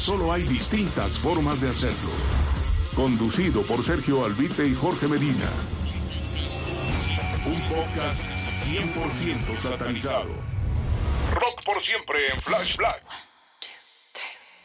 Solo hay distintas formas de hacerlo. Conducido por Sergio Albite y Jorge Medina. Un podcast 100% satanizado. Rock por siempre en Flash Black.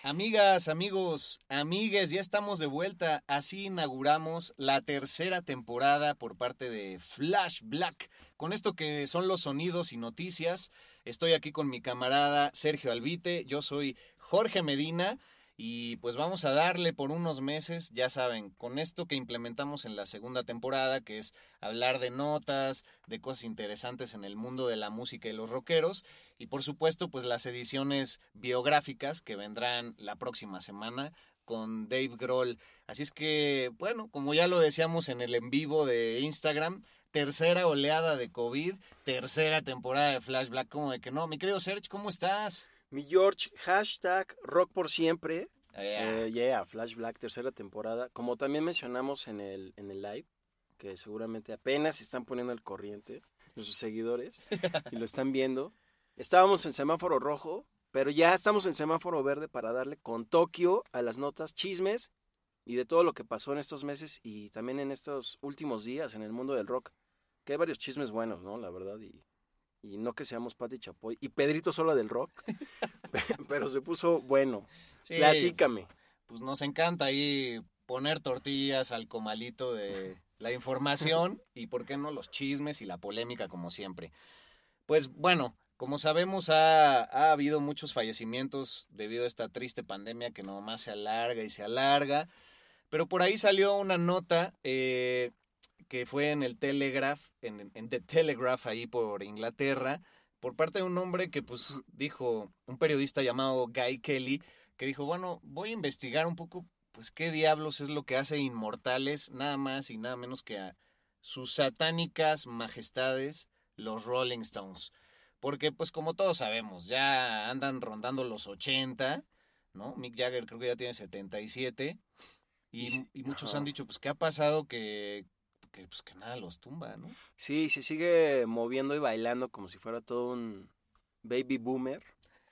Amigas, amigos, amigues, ya estamos de vuelta. Así inauguramos la tercera temporada por parte de Flash Black. Con esto que son los sonidos y noticias, estoy aquí con mi camarada Sergio Albite. Yo soy Jorge Medina. Y pues vamos a darle por unos meses, ya saben, con esto que implementamos en la segunda temporada, que es hablar de notas, de cosas interesantes en el mundo de la música y los rockeros, y por supuesto, pues las ediciones biográficas que vendrán la próxima semana con Dave Grohl. Así es que, bueno, como ya lo decíamos en el en vivo de Instagram, tercera oleada de COVID, tercera temporada de Flashback, como de que no, mi querido Serge, ¿cómo estás? Mi George, hashtag rock por siempre. Yeah. Eh, yeah, Flash Black, tercera temporada. Como también mencionamos en el, en el live, que seguramente apenas se están poniendo al corriente nuestros seguidores y lo están viendo. Estábamos en semáforo rojo, pero ya estamos en semáforo verde para darle con Tokio a las notas, chismes y de todo lo que pasó en estos meses y también en estos últimos días en el mundo del rock. Que hay varios chismes buenos, ¿no? La verdad. Y, y no que seamos Pati Chapoy y Pedrito solo del rock, pero se puso bueno. Sí, Platícame. Pues nos encanta ahí poner tortillas al comalito de la información y, ¿por qué no, los chismes y la polémica como siempre? Pues bueno, como sabemos, ha, ha habido muchos fallecimientos debido a esta triste pandemia que nomás se alarga y se alarga. Pero por ahí salió una nota eh, que fue en el Telegraph, en, en The Telegraph, ahí por Inglaterra, por parte de un hombre que pues dijo, un periodista llamado Guy Kelly, que dijo, bueno, voy a investigar un poco, pues qué diablos es lo que hace inmortales, nada más y nada menos que a sus satánicas majestades, los Rolling Stones. Porque pues como todos sabemos, ya andan rondando los 80, ¿no? Mick Jagger creo que ya tiene 77. Y, Y muchos han dicho, pues, ¿qué ha pasado que, que, pues, que nada los tumba, ¿no? Sí, se sigue moviendo y bailando como si fuera todo un baby boomer,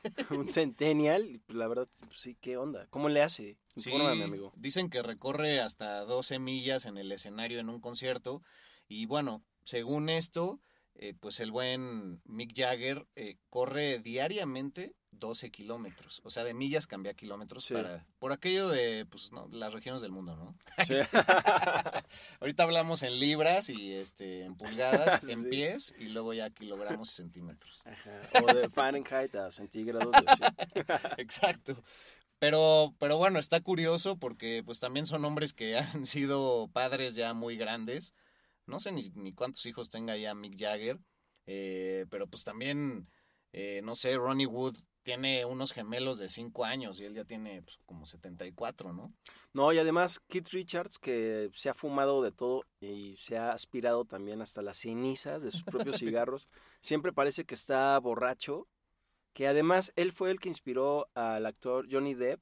un centennial. pues, la verdad, pues, sí, ¿qué onda? ¿Cómo le hace? Infórmame, Sí, amigo. Dicen que recorre hasta 12 millas en el escenario en un concierto. Y bueno, según esto, eh, pues el buen Mick Jagger eh, corre diariamente 12 kilómetros. O sea, de millas cambia a kilómetros Sí. para, por aquello de pues, ¿no? las regiones del mundo, ¿no? Sí. Ahorita hablamos en libras y este, en pulgadas, en pies y luego ya kilogramos y centímetros. Ajá, O de Fahrenheit a centígrados. Exacto. Pero, pero bueno, está curioso porque pues también son hombres que han sido padres ya muy grandes. No sé ni, ni cuántos hijos tenga ya Mick Jagger. eh, pero pues también, eh, no sé, Ronnie Wood tiene unos gemelos de 5 años y él ya tiene pues, como 74, ¿no? No, y además Keith Richards, que se ha fumado de todo y se ha aspirado también hasta las cenizas de sus propios cigarros, siempre parece que está borracho, que además él fue el que inspiró al actor Johnny Depp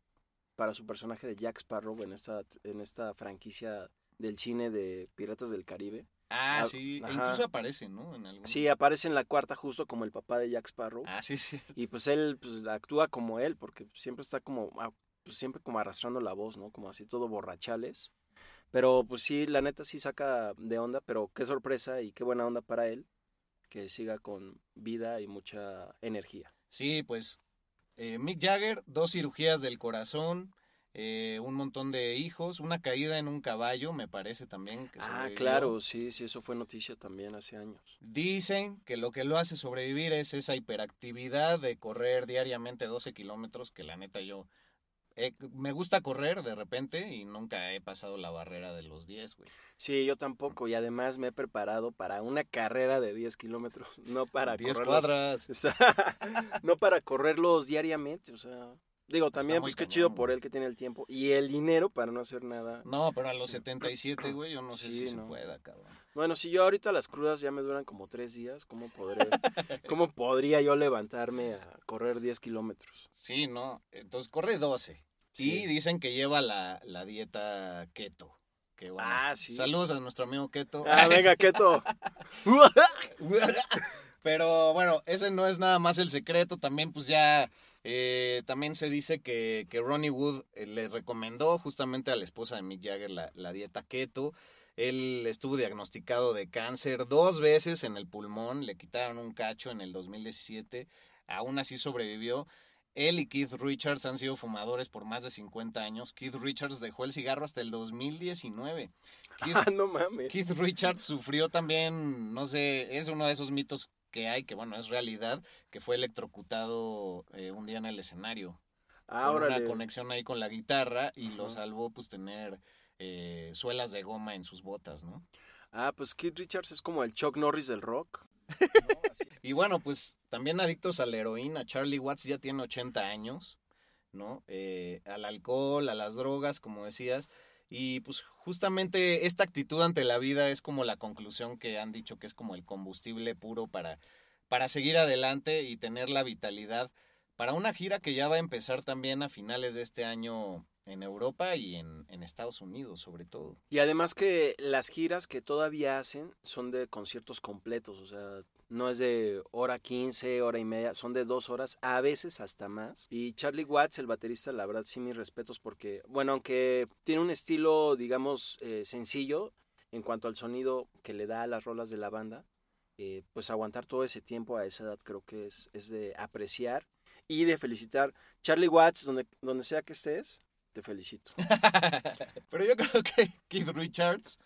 para su personaje de Jack Sparrow en esta, en esta franquicia del cine de Piratas del Caribe. Ah, Ah, sí, e incluso aparece, ¿no? En algún... Sí, aparece en la cuarta justo como el papá de Jack Sparrow. Ah, sí, sí. Y pues él pues, actúa como él, porque siempre está como, ah, pues, siempre como arrastrando la voz, ¿no? Como así todo borrachales. Pero pues sí, la neta sí saca de onda, pero qué sorpresa y qué buena onda para él, que siga con vida y mucha energía. Sí, pues eh, Mick Jagger, dos cirugías del corazón, eh, un montón de hijos, una caída en un caballo, me parece también. Que Ah, claro, sí, sí, eso fue noticia también hace años. Dicen que lo que lo hace sobrevivir es esa hiperactividad de correr diariamente 12 kilómetros, que la neta yo eh, me gusta correr de repente y nunca he pasado la barrera de los 10, güey. Sí, yo tampoco, y además me he preparado para una carrera de 10 kilómetros, no para 10 correrlos- cuadras. O sea, no para correrlos diariamente, o sea, digo, también pues qué cañón, chido por él que tiene el tiempo y el dinero para no hacer nada. No, pero a los 77, güey, yo no sé Sí, si no. se pueda, cabrón. Bueno, si yo ahorita las crudas ya me duran como tres días, ¿cómo, podré, ¿cómo podría yo levantarme a correr 10 kilómetros? Sí, no. Entonces corre 12. Sí. Y dicen que lleva la, la dieta keto. Que bueno, Ah, sí. Saludos a nuestro amigo keto. Ah, venga, Keto. Pero bueno, ese no es nada más el secreto. También, pues ya. Eh, también se dice que, que Ronnie Wood eh, le recomendó justamente a la esposa de Mick Jagger la, la dieta keto. Él estuvo diagnosticado de cáncer dos veces en el pulmón. Le quitaron un cacho en el 2017. Aún así sobrevivió. Él y Keith Richards han sido fumadores por más de 50 años. Keith Richards dejó el cigarro hasta el 2019. Keith, Ah, no mames. Keith Richards sufrió también, no sé, es uno de esos mitos que hay, que bueno, es realidad, que fue electrocutado eh, un día en el escenario. Ahora con una conexión ahí con la guitarra y lo salvó pues tener eh, suelas de goma en sus botas, ¿no? Ah, pues Keith Richards es como el Chuck Norris del rock. Y bueno, pues también adictos a la heroína. Charlie Watts ya tiene 80 años, ¿no? Eh, al alcohol, a las drogas, como decías. Y pues justamente esta actitud ante la vida es como la conclusión que han dicho que es como el combustible puro para, para seguir adelante y tener la vitalidad para una gira que ya va a empezar también a finales de este año en Europa y en, en Estados Unidos sobre todo. Y además que las giras que todavía hacen son de conciertos completos, o sea, no es de hora 15, hora y media, son de dos horas, a veces hasta más. Y Charlie Watts, el baterista, la verdad sí mis respetos porque, bueno, aunque tiene un estilo, digamos, eh, sencillo en cuanto al sonido que le da a las rolas de la banda, eh, pues aguantar todo ese tiempo a esa edad creo que es, es de apreciar y de felicitar. Charlie Watts, donde, donde sea que estés, te felicito. Pero yo creo que Keith Richards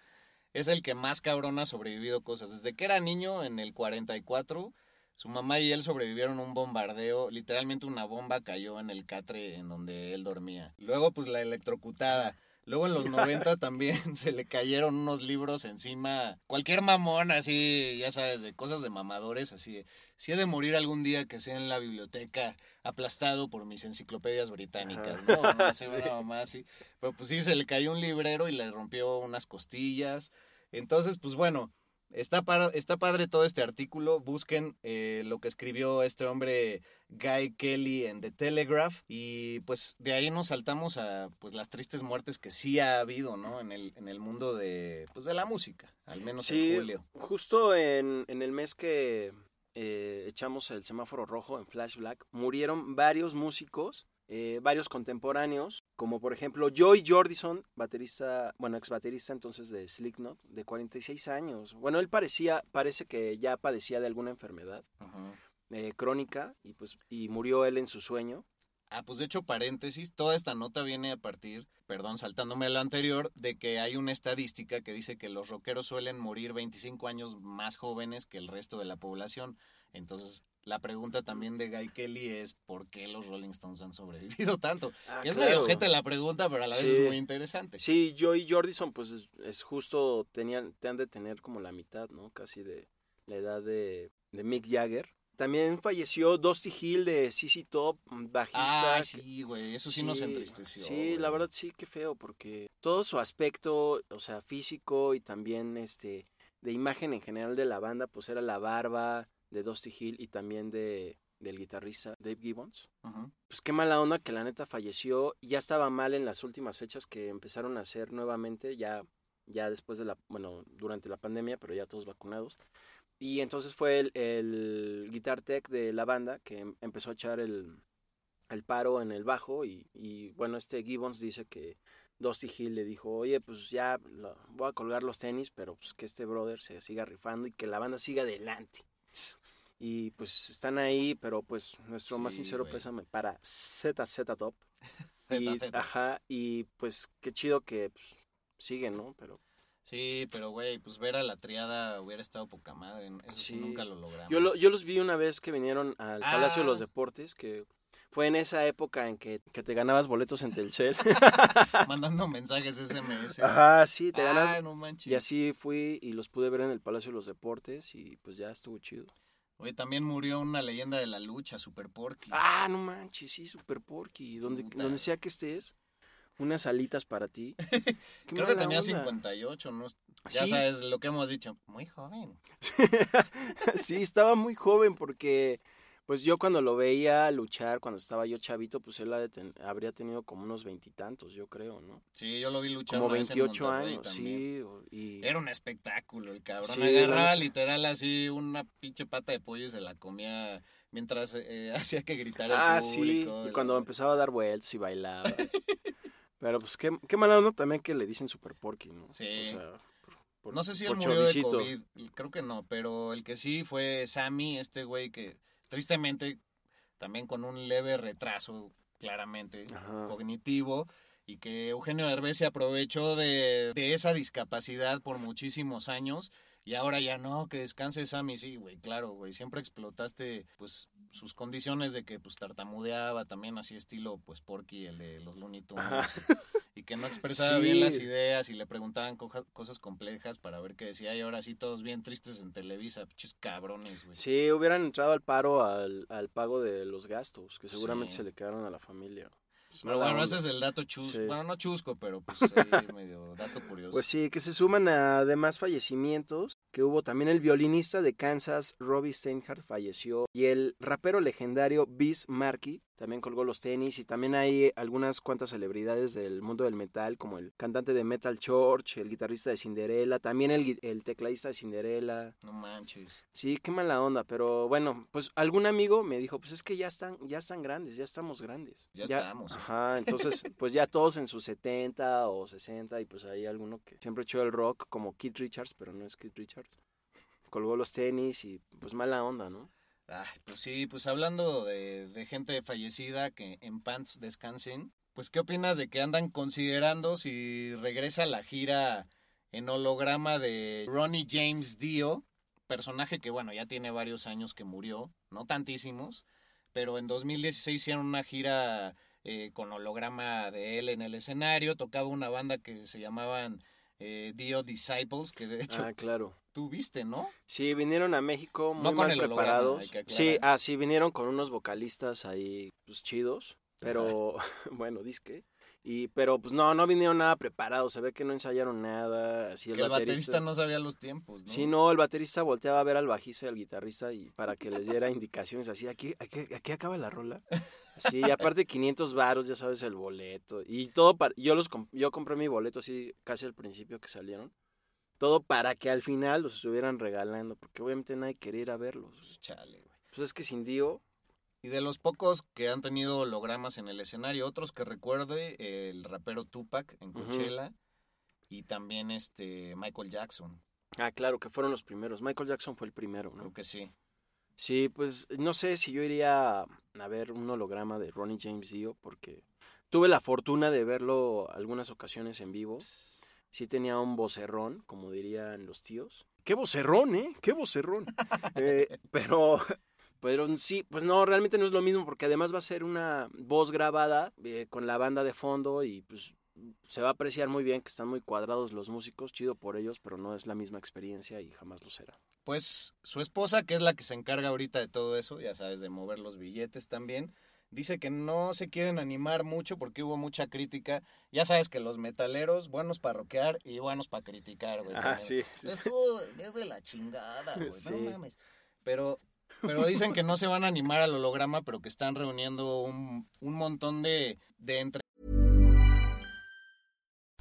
es el que más cabrón ha sobrevivido cosas. Desde que era niño, en el 44, su mamá y él sobrevivieron un bombardeo. Literalmente una bomba cayó en el catre en donde él dormía. Luego, pues la electrocutada. Luego en los 90 también se le cayeron unos libros encima. Cualquier mamón, así, ya sabes, de cosas de mamadores, así. Si he de morir algún día que sea en la biblioteca, aplastado por mis enciclopedias británicas, ¿no? No sé, una mamá así. Pero pues sí, se le cayó un librero y le rompió unas costillas. Entonces, pues bueno, está, para, está padre todo este artículo. Busquen eh, lo que escribió este hombre Guy Kelly en The Telegraph. Y pues de ahí nos saltamos a pues las tristes muertes que sí ha habido, ¿no? En el, en el mundo de, pues, de la música, al menos Sí, en julio. justo en, en el mes que eh, echamos el semáforo rojo en Flash Black, murieron varios músicos, eh, varios contemporáneos, como por ejemplo Joy Jordison, baterista, bueno, ex baterista entonces de Slipknot, de 46 años. Bueno, él parecía, parece que ya padecía de alguna enfermedad Ajá. eh, crónica y pues y murió él en su sueño. Ah, pues de hecho, paréntesis, toda esta nota viene a partir, perdón, saltándome a lo anterior, de que hay una estadística que dice que los rockeros suelen morir 25 años más jóvenes que el resto de la población. Entonces, la pregunta también de Guy Kelly es ¿por qué los Rolling Stones han sobrevivido tanto? Ah, que es claro. medio ojete la pregunta, pero a la vez es muy interesante. Sí, Joy Jordison pues es, es justo, tenían, te han de tener como la mitad, ¿no? Casi de la edad de, de Mick Jagger. También falleció Dusty Hill de CC Top, bajista. Ah, sí, güey, eso sí, nos entristeció. Sí, la verdad sí, qué feo, porque todo su aspecto, o sea, físico y también este de imagen en general de la banda, pues era la barba de Dusty Hill y también de del guitarrista Dave Gibbons. Ujú. Pues qué mala onda que la neta falleció. y Ya estaba mal en las últimas fechas que empezaron a hacer nuevamente, ya, ya después de la, bueno, durante la pandemia, pero ya todos vacunados. Y entonces fue el, el guitar tech de la banda que em- empezó a echar el, el paro en el bajo y, y, bueno, este Gibbons dice que Dusty Hill le dijo, oye, pues ya lo- voy a colgar los tenis, pero pues que este brother se siga rifando y que la banda siga adelante. Y pues están ahí, pero pues nuestro más sincero güey. pésame para ZZ Top. Y, ZZ. ajá, y pues qué chido que pues, siguen, ¿no? Pero Sí, pero güey, pues ver a la triada hubiera estado poca madre. Eso sí, nunca lo logramos. yo, lo- yo los vi una vez que vinieron al Palacio de los Ah. Deportes, que fue en esa época en que, que te ganabas boletos en Telcel. Mandando mensajes SMS. Ajá, sí, te Ah, ganas. no manches. Y así fui y los pude ver en el Palacio de los Deportes y pues ya estuvo chido. Oye, también murió una leyenda de la lucha, Super Porky. Ah, no manches, sí, Super Porky. Donde, Puta. donde sea que estés, unas alitas para ti. Creo que tenía onda. 58, ¿no? Ya Sí, sabes lo que hemos dicho. Muy joven. sí, estaba muy joven porque, pues yo cuando lo veía luchar, cuando estaba yo chavito, pues él ten- habría tenido como unos veintitantos, yo creo, ¿no? Sí, yo lo vi luchar Como una vez en 28 Monterrey años, también. sí. Y... Era un espectáculo el cabrón. Sí, Agarraba literal así una pinche pata de pollo y se la comía mientras eh, hacía que gritara el Ah, sí, público. y el- cuando empezaba a dar vueltas y bailaba. Pero pues qué, qué mala onda también que le dicen Super Porky, ¿no? Sí. O sea, por- por- No sé si él murió de. COVID, creo que no, pero el que sí fue Sammy, este güey que tristemente también con un leve retraso, claramente, Ajá. cognitivo, y que Eugenio Derbez se aprovechó de, de esa discapacidad por muchísimos años, y ahora ya no, que descanse Sammy, sí, güey, claro, güey, siempre explotaste, pues, sus condiciones de que, pues, tartamudeaba, también así estilo, pues, Porky, el de los Looney Tunes, que no expresaba Sí. bien las ideas y le preguntaban cosas complejas para ver qué decía y ahora sí todos bien tristes en Televisa, pinches cabrones, güey. Sí, hubieran entrado al paro al, al pago de los gastos, que seguramente Sí. se le quedaron a la familia. Pues, Pero bueno, ese es el dato chusco. Sí. Bueno, no chusco, pero pues ahí medio dato curioso. Pues sí, que se suman a demás fallecimientos, que hubo también el violinista de Kansas, Robbie Steinhardt, falleció, y el rapero legendario Biz Markie también colgó los tenis, y también hay algunas cuantas celebridades del mundo del metal, como el cantante de Metal Church, el guitarrista de Cinderella, también el, el tecladista de Cinderella. No manches. Sí, qué mala onda, pero bueno, pues algún amigo me dijo, pues es que ya están, ya están grandes, ya estamos grandes. Ya estamos. Ajá, entonces, pues ya todos en sus 70 o 60 y pues hay alguno que siempre echó el rock como Keith Richards, pero no es Keith Richards. Colgó los tenis y pues mala onda, ¿no? Pues sí, pues hablando de, de gente fallecida que en pants descansen, pues ¿qué opinas de que andan considerando si regresa la gira en holograma de Ronnie James Dio, personaje que bueno, ya tiene varios años que murió, no tantísimos, pero en 2016 hicieron una gira eh, con holograma de él en el escenario, tocaba una banda que se llamaban eh, Dio Disciples, que de hecho Ah, claro. tú viste, ¿no? Sí, vinieron a México muy No mal el preparados. Sí, ah, sí, vinieron con unos vocalistas ahí, pues chidos, pero bueno, disque. Y, pero pues no, no vinieron nada preparados, se ve que no ensayaron nada, así el que el baterista baterista no sabía los tiempos, ¿no? Sí, no, el baterista volteaba a ver al bajista y al guitarrista y para que les diera indicaciones así, aquí, aquí, aquí acaba la rola. Sí, y aparte 500 varos, ya sabes, el boleto. Y todo para, yo los yo compré mi boleto así casi al principio que salieron. Todo para que al final los estuvieran regalando, porque obviamente nadie quería ir a verlos. Chale, güey. Pues es que sin Dio, Y de los pocos que han tenido hologramas en el escenario, otros que recuerde, el rapero Tupac en. Coachella y también este Michael Jackson, ah, claro, que fueron los primeros. Michael Jackson fue el primero, ¿no? creo que sí. Sí, pues no sé si yo iría a ver un holograma de Ronnie James Dio porque tuve la fortuna de verlo algunas ocasiones en vivo. Sí tenía un vocerrón, como dirían los tíos. ¡Qué vocerrón, eh! ¡Qué vocerrón! Eh, pero, pero sí, pues no, realmente no es lo mismo porque además va a ser una voz grabada eh, con la banda de fondo y pues se va a apreciar muy bien que están muy cuadrados los músicos, chido por ellos, pero no es la misma experiencia y jamás lo será. Pues su esposa, que es la que se encarga ahorita de todo eso, ya sabes, de mover los billetes también, dice que no se quieren animar mucho porque hubo mucha crítica. Ya sabes que los metaleros, buenos para rockear y buenos para criticar, güey. Ah, sí, sí. Esto es de la chingada, güey, Sí. no mames. Pero, pero dicen que no se van a animar al holograma, pero que están reuniendo un, un montón de, de entre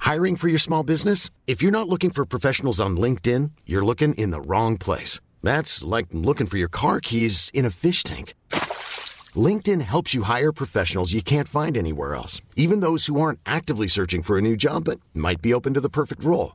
Hiring for your small business? If you're not looking for professionals on LinkedIn, you're looking in the wrong place. That's like looking for your car keys in a fish tank. LinkedIn helps you hire professionals you can't find anywhere else, even those who aren't actively searching for a new job but might be open to the perfect role.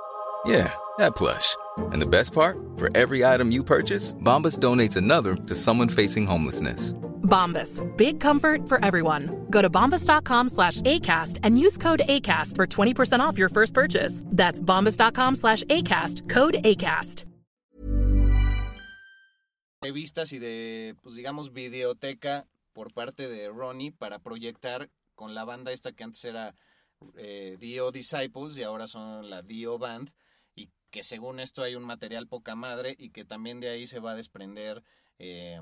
Yeah, that plush. And the best part? For every item you purchase, Bombas donates another to someone facing homelessness. Bombas. Big comfort for everyone. Go to bombas.com slash ACAST and use code ACAST for 20% off your first purchase. That's bombas.com slash ACAST. Code ACAST. revistas y de, pues digamos, videoteca por parte de Ronnie para proyectar con la banda esta que antes era eh, Dio Disciples y ahora son la Dio Band y que según esto hay un material poca madre y que también de ahí se va a desprender eh,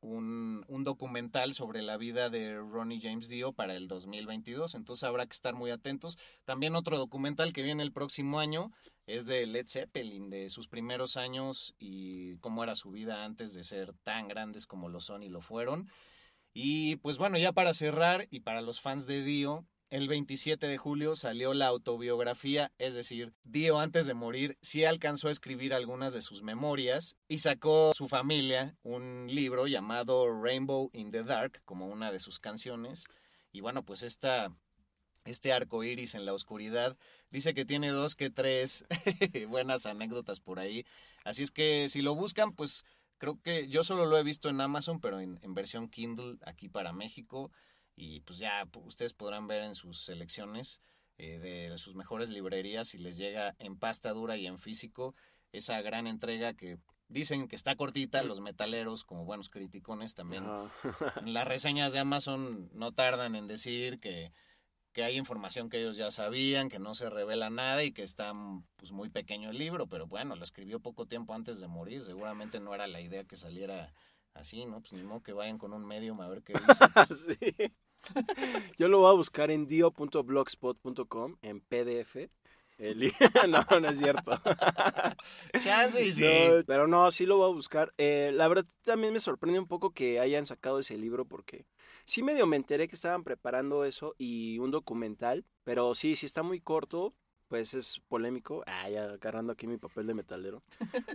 un, un documental sobre la vida de Ronnie James Dio para el 2022, entonces habrá que estar muy atentos. También otro documental que viene el próximo año es de Led Zeppelin, de sus primeros años y cómo era su vida antes de ser tan grandes como lo son y lo fueron. Y pues bueno, ya para cerrar y para los fans de Dio, el 27 de julio salió la autobiografía, es decir, Dio antes de morir sí alcanzó a escribir algunas de sus memorias y sacó su familia un libro llamado Rainbow in the Dark como una de sus canciones. Y bueno, pues esta, este arco iris en la oscuridad dice que tiene dos que tres buenas anécdotas por ahí. Así es que si lo buscan, pues creo que yo solo lo he visto en Amazon, pero en, en versión Kindle aquí para México y pues ya ustedes podrán ver en sus selecciones eh, de sus mejores librerías si les llega en pasta dura y en físico esa gran entrega que dicen que está cortita, los metaleros como buenos criticones también en las reseñas de Amazon no tardan en decir que, que hay información que ellos ya sabían, que no se revela nada y que está pues, muy pequeño el libro, pero bueno, lo escribió poco tiempo antes de morir, seguramente no era la idea que saliera así, ¿no? Pues ni modo que vayan con un medium a ver qué dice. Sí. Yo lo voy a buscar en dio.blogspot.com en PDF. El no, no es cierto. Chance y sí. No, pero no, sí lo voy a buscar. Eh, la verdad también me sorprende un poco que hayan sacado ese libro porque sí medio me enteré que estaban preparando eso y un documental, pero sí, sí está muy corto, pues es polémico. Ah, ya agarrando aquí mi papel de metalero.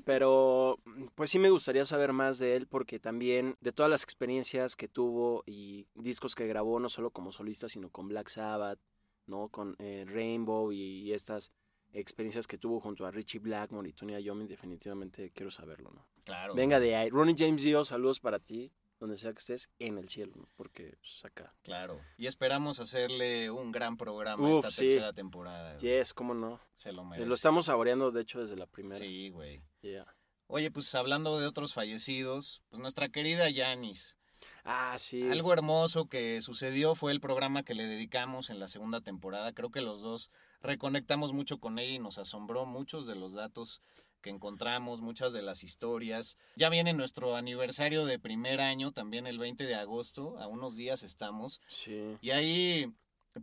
Pero pues sí me gustaría saber más de él porque también de todas las experiencias que tuvo y discos que grabó no solo como solista, sino con Black Sabbath, ¿no? Con eh, Rainbow y, y estas experiencias que tuvo junto a Richie Blackmore y Tony Iommi, definitivamente quiero saberlo, ¿no? Claro. Venga de ahí. Ronnie James Dio, saludos para ti, donde sea que estés, en el cielo, ¿no? porque pues, acá. Claro. Y esperamos hacerle un gran programa Uf, esta sí. tercera temporada. güey. Yes, cómo no. Se lo Eh, merece. Lo estamos saboreando, de hecho, desde la primera. Sí, güey. Yeah. Oye, pues hablando de otros fallecidos, pues nuestra querida Janis. Ah, sí. Algo hermoso que sucedió fue el programa que le dedicamos en la segunda temporada. Creo que los dos reconectamos mucho con ella y nos asombró muchos de los datos que encontramos, muchas de las historias. Ya viene nuestro aniversario de primer año, también el 20 de agosto, a unos días estamos. Sí. Y ahí,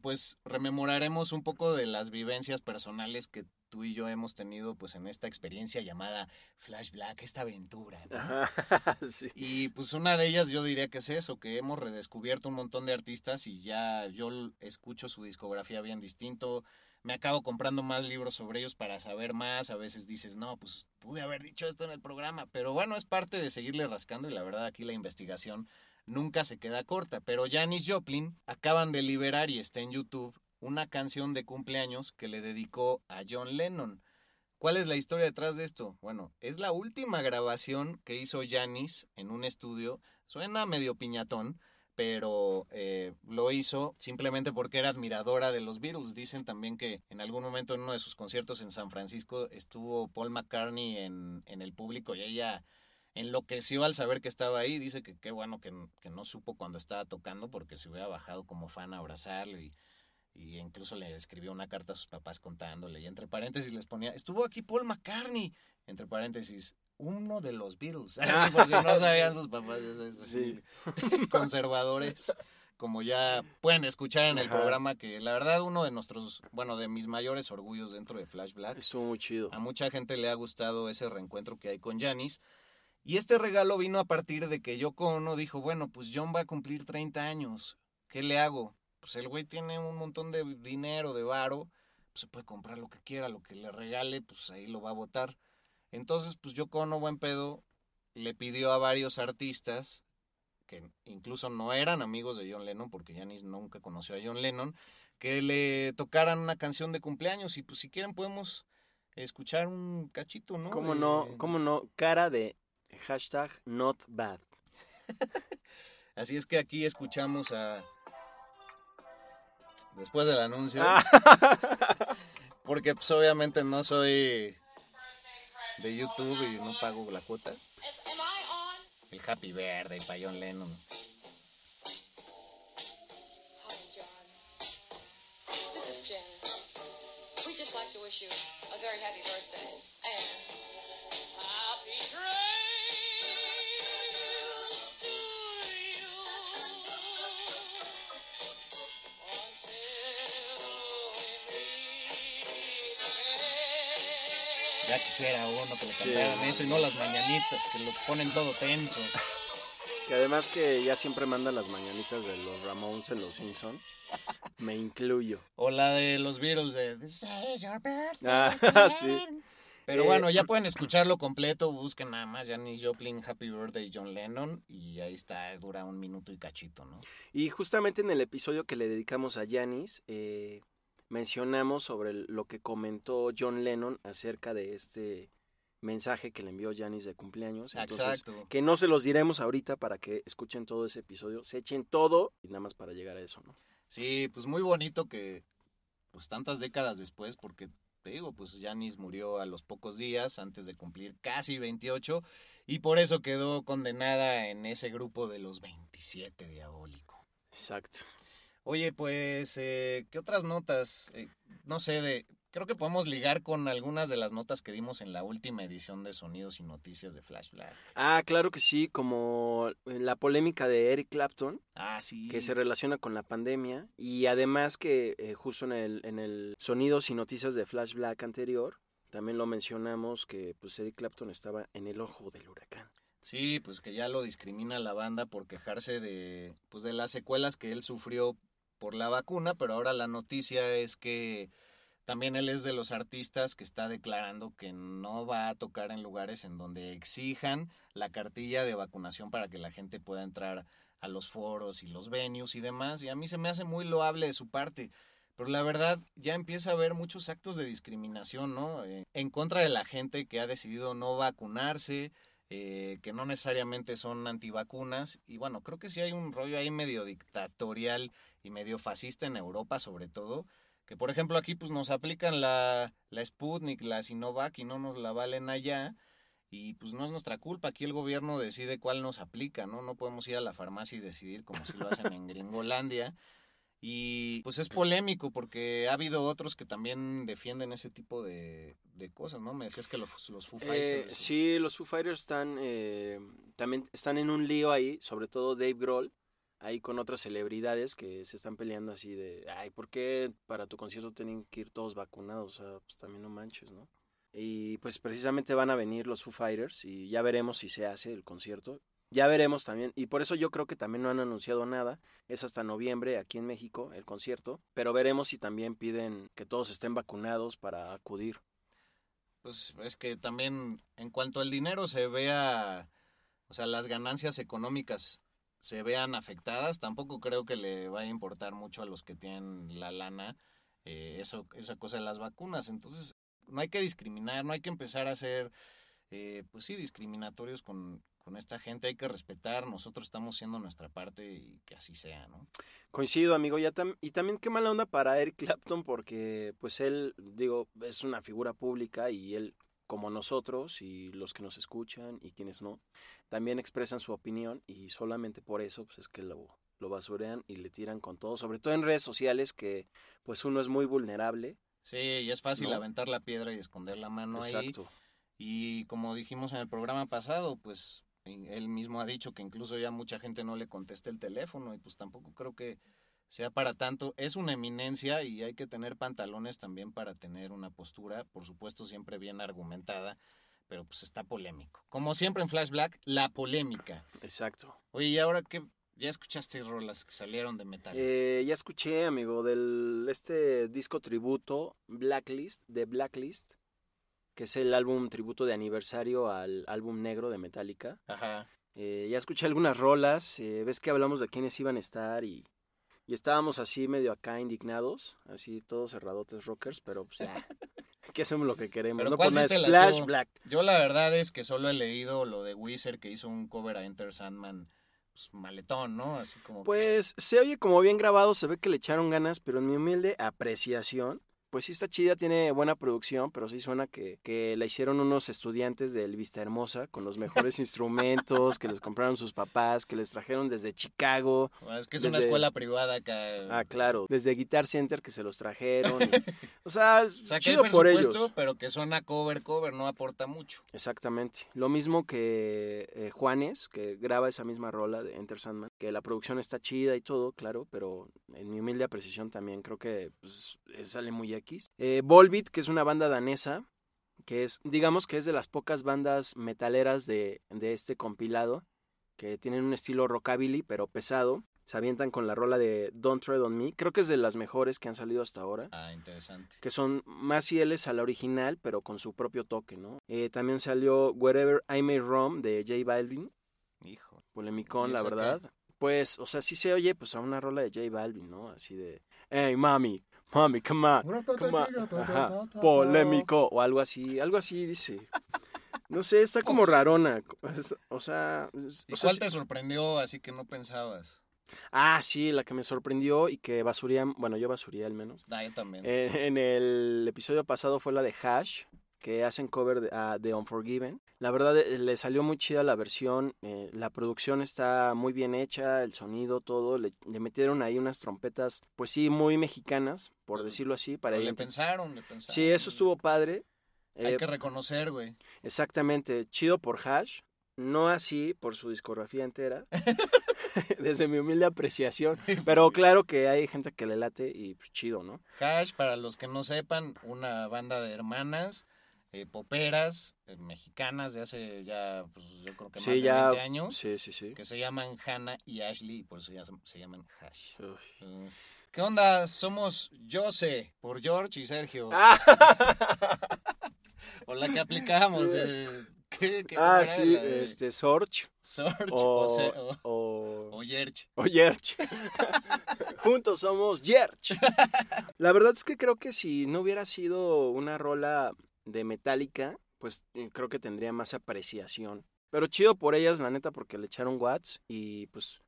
pues, rememoraremos un poco de las vivencias personales que tú y yo hemos tenido, pues, en esta experiencia llamada Flash Black, esta aventura. ¿no? Ajá, sí. Y pues una de ellas yo diría que es eso, que hemos redescubierto un montón de artistas y ya yo escucho su discografía bien distinto, me acabo comprando más libros sobre ellos para saber más, a veces dices, no, pues pude haber dicho esto en el programa, pero bueno, es parte de seguirle rascando y la verdad aquí la investigación nunca se queda corta, pero Janis Joplin acaban de liberar y está en YouTube una canción de cumpleaños que le dedicó a John Lennon. ¿Cuál es la historia detrás de esto? Bueno, es la última grabación que hizo Janis en un estudio. Suena medio piñatón, pero eh, lo hizo simplemente porque era admiradora de los Beatles. Dicen también que en algún momento en uno de sus conciertos en San Francisco estuvo Paul McCartney en, en el público y ella enloqueció al saber que estaba ahí. Dice que qué bueno que, que no supo cuando estaba tocando porque se hubiera bajado como fan a abrazarlo y, y incluso le escribió una carta a sus papás contándole. Y entre paréntesis les ponía, estuvo aquí Paul McCartney. Entre paréntesis, uno de los Beatles. Así por si no sabían sus papás, así, conservadores. Como ya pueden escuchar en el Ajá. programa, que la verdad uno de nuestros, bueno, de mis mayores orgullos dentro de Flash Black. Estuvo muy chido. A mucha gente le ha gustado ese reencuentro que hay con Janis. Y este regalo vino a partir de que Yoko Ono dijo, bueno, pues John va a cumplir 30 años. ¿Qué le hago? Pues el güey tiene un montón de dinero, de varo. Pues se puede comprar lo que quiera, lo que le regale, pues ahí lo va a votar. Entonces, pues yo no buen pedo le pidió a varios artistas que incluso no eran amigos de John Lennon, porque Janis nunca conoció a John Lennon, que le tocaran una canción de cumpleaños y pues si quieren podemos escuchar un cachito, ¿no? ¿Cómo no? ¿Cómo no? Cara de hashtag not bad. Así es que aquí escuchamos a... Después del anuncio. Ah. porque pues obviamente no soy de YouTube y no pago la cuota. El Happy Verde y Payón Lennon. We just like to wish you a very happy birthday and happy Ya quisiera uno que le cantaran eso y no las mañanitas, que lo ponen todo tenso. Que además que ya siempre mandan las mañanitas de los Ramones en Los Simpson. Me incluyo. O la de los Beatles de This is your birthday. Ah, sí. Pero Eh, bueno, ya por- pueden escucharlo completo. Busquen nada más Janis Joplin, Happy Birthday, John Lennon. Y ahí está, dura un minuto y cachito, ¿no? Y justamente en el episodio que le dedicamos a Janis, eh, mencionamos sobre lo que comentó John Lennon acerca de este mensaje que le envió Janis de cumpleaños. Entonces, Exacto. que no se los diremos ahorita para que escuchen todo ese episodio, se echen todo y nada más para llegar a eso, ¿no? Sí, pues muy bonito que, pues tantas décadas después, porque te digo, pues Janis murió a los pocos días antes de cumplir casi 28 y por eso quedó condenada en ese grupo de los 27 diabólico. Exacto. Oye, pues, eh, ¿qué otras notas? Eh, no sé, de, creo que podemos ligar con algunas de las notas que dimos en la última edición de Sonidos y Noticias de Flash Black. Ah, claro que sí, como la polémica de Eric Clapton, Ah, sí. que se relaciona con la pandemia, y además que eh, justo en el, en el Sonidos y Noticias de Flash Black anterior, también lo mencionamos que pues Eric Clapton estaba en el ojo del huracán. Sí, pues que ya lo discrimina la banda por quejarse de, pues de las secuelas que él sufrió por la vacuna, pero ahora la noticia es que también él es de los artistas que está declarando que no va a tocar en lugares en donde exijan la cartilla de vacunación para que la gente pueda entrar a los foros y los venues y demás. Y a mí se me hace muy loable de su parte. Pero la verdad, ya empieza a haber muchos actos de discriminación, ¿no? Eh, en contra de la gente que ha decidido no vacunarse, eh, que no necesariamente son antivacunas. Y bueno, creo que sí hay un rollo ahí medio dictatorial y medio fascista en Europa, sobre todo. Que por ejemplo aquí pues nos aplican la, la Sputnik, la Sinovac y no nos la valen allá. Y pues no es nuestra culpa, aquí el gobierno decide cuál nos aplica, ¿no? No podemos ir a la farmacia y decidir como si lo hacen en Gringolandia. Y pues es polémico porque ha habido otros que también defienden ese tipo de, de cosas, ¿no? Me decías que los, los Foo Eh, Fighters. sí, los Foo Fighters están eh, también están en un lío ahí, sobre todo Dave Grohl, ahí con otras celebridades que se están peleando así de, ay, ¿por qué para tu concierto tienen que ir todos vacunados? O sea, pues también no manches, ¿no? Y pues precisamente van a venir los Foo Fighters y ya veremos si se hace el concierto. Ya veremos también, y por eso yo creo que también no han anunciado nada. Es hasta noviembre aquí en México el concierto, pero veremos si también piden que todos estén vacunados para acudir. Pues es que también en cuanto al dinero se vea, o sea, las ganancias económicas se vean afectadas, tampoco creo que le vaya a importar mucho a los que tienen la lana eh, eso, esa cosa de las vacunas. Entonces, no hay que discriminar, no hay que empezar a ser, eh, pues sí, discriminatorios con, con esta gente, hay que respetar, nosotros estamos haciendo nuestra parte y que así sea, ¿no? Coincido, amigo. Ya tam- y también qué mala onda para Eric Clapton porque pues él, digo, es una figura pública y él, como nosotros y los que nos escuchan y quienes no, también expresan su opinión y solamente por eso pues es que lo, lo basurean y le tiran con todo, sobre todo en redes sociales que pues uno es muy vulnerable. Sí, y es fácil ¿No? aventar la piedra y esconder la mano ahí. Exacto. Y como dijimos en el programa pasado, pues él mismo ha dicho que incluso ya mucha gente no le contesta el teléfono y pues tampoco creo que sea para tanto. Es una eminencia y hay que tener pantalones también para tener una postura, por supuesto siempre bien argumentada, pero pues está polémico. Como siempre en Flash Black, la polémica. Exacto. Oye, y ahora que ¿Ya escuchaste rolas que salieron de metal? Eh, ya escuché, amigo, del este disco tributo Blacklist, de Blacklist, que es el álbum tributo de aniversario al álbum negro de Metallica. Ajá. Eh, ya escuché algunas rolas, eh, ves que hablamos de quiénes iban a estar y, y estábamos así medio acá indignados, así todos cerradotes rockers, pero pues ya, que hacemos lo que queremos, Pero ¿no? ¿cuál Por Splash latió? Black. Yo la verdad es que solo he leído lo de Wizard que hizo un cover a Enter Sandman, pues maletón, ¿no? Así como... Pues se oye como bien grabado, se ve que le echaron ganas, pero en mi humilde apreciación, pues sí está chida, tiene buena producción, pero sí suena que, que la hicieron unos estudiantes del Vista Hermosa con los mejores instrumentos que les compraron sus papás, que les trajeron desde Chicago. es que es una escuela privada acá. Ah, claro, desde Guitar Center que se los trajeron. y- o sea, O sea, que chido hay por ellos. pero que suena cover, cover, no aporta mucho. Exactamente. Lo mismo que eh, Juanes, que graba esa misma rola de Enter Sandman, que la producción está chida y todo, claro, pero en mi humilde apreciación también creo que pues, eh, sale muy X. Eh, Volbeat, que es una banda danesa, que es, digamos que es de las pocas bandas metaleras de, de este compilado, que tienen un estilo rockabilly, pero pesado. Se avientan con la rola de Don't Tread on Me. Creo que es de las mejores que han salido hasta ahora Ah, interesante. que son más fieles a la original, pero con su propio toque, ¿no? Eh, también salió Wherever I May Roam de J Balvin, Hijo. polemicón, ¿Y la qué? Pues, o sea, sí se oye pues a una rola de J Balvin, ¿no? Así de, hey, mami, mami, come on, come on". Ajá, polémico, o algo así, algo así dice. No sé, está como rarona, o sea... ¿Y o sea, cuál te sorprendió así que no pensabas? Ah, sí, la que me sorprendió y que basuría, bueno, yo basuría al menos. Ah, yo también. Eh, en el episodio pasado fue la de Hash, que hacen cover de, a The Unforgiven. La verdad, eh, le salió muy chida la versión. eh, la producción está muy bien hecha, el sonido, todo. Le, le metieron ahí unas trompetas, pues sí, muy mexicanas, por decirlo así. Para Pero le pensaron, le pensaron. Sí, eso estuvo padre. Hay Eh, que reconocer, güey. Exactamente, chido por Hash. No así por su discografía entera, desde mi humilde apreciación. Pero claro que hay gente que le late y pues chido, ¿no? Hash, para los que no sepan, una banda de hermanas eh, poperas eh, mexicanas de hace ya, pues yo creo que más de ya. 20 años, Sí, sí, sí. que se llaman Hannah y Ashley, y por eso ya se, se llaman Hash. Eh, ¿Qué onda? Somos Jose, por George y Sergio. Ah, O la que aplicamos. eh, ¿qué, qué ah, sí, este, Sorge Sorge o, o, Se- o- o, o Yerch. o Yerch. Juntos somos Yerch. La verdad es que creo que si no hubiera sido una rola de Metallica, pues eh, creo que tendría más apreciación. Pero chido por ellas, la neta, porque le echaron watts y pues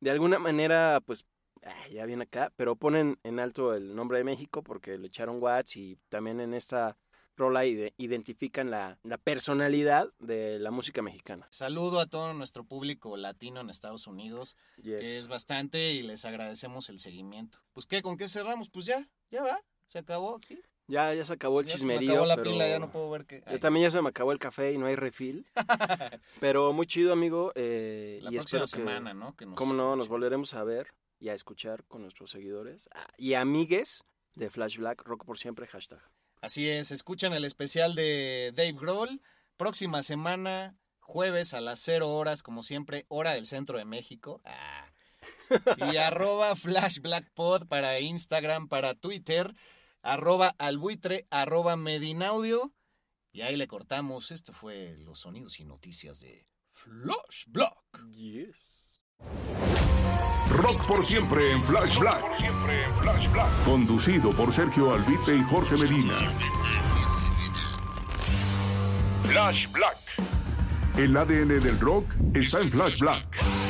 de alguna manera, pues ah, ya viene acá, pero ponen en alto el nombre de México porque le echaron watts y también en esta rola ide- identifican la, la personalidad de la música mexicana. Saludo a todo nuestro público latino en Estados Unidos, Yes. que es bastante y les agradecemos el seguimiento. Pues qué, ¿con qué cerramos? Pues ya, ya va, se acabó aquí. Ya, ya se acabó el Ya se me acabó la pero pila, ya no puedo ver qué. Yo también ya se me acabó el café y no hay refil. pero muy chido, amigo. eh, la y próxima espero que, semana, ¿no? Que nos cómo no, nos volveremos a ver y a escuchar con nuestros seguidores ah, y amigues de Flash Black, Rock por siempre, hashtag. Así es, escuchan el especial de Dave Grohl. Próxima semana, jueves a las 0 horas, como siempre, hora del centro de México. Ah. Y arroba Flash Black Pod para Instagram, para Twitter, arroba albuitre, arroba medinaudio. Y ahí le cortamos. Esto fue los sonidos y noticias de Flash Black. Yes. Rock por siempre en Flash Black. Conducido por Sergio Albite y Jorge Medina. Flash Black. El ADN del rock está en Flash Black.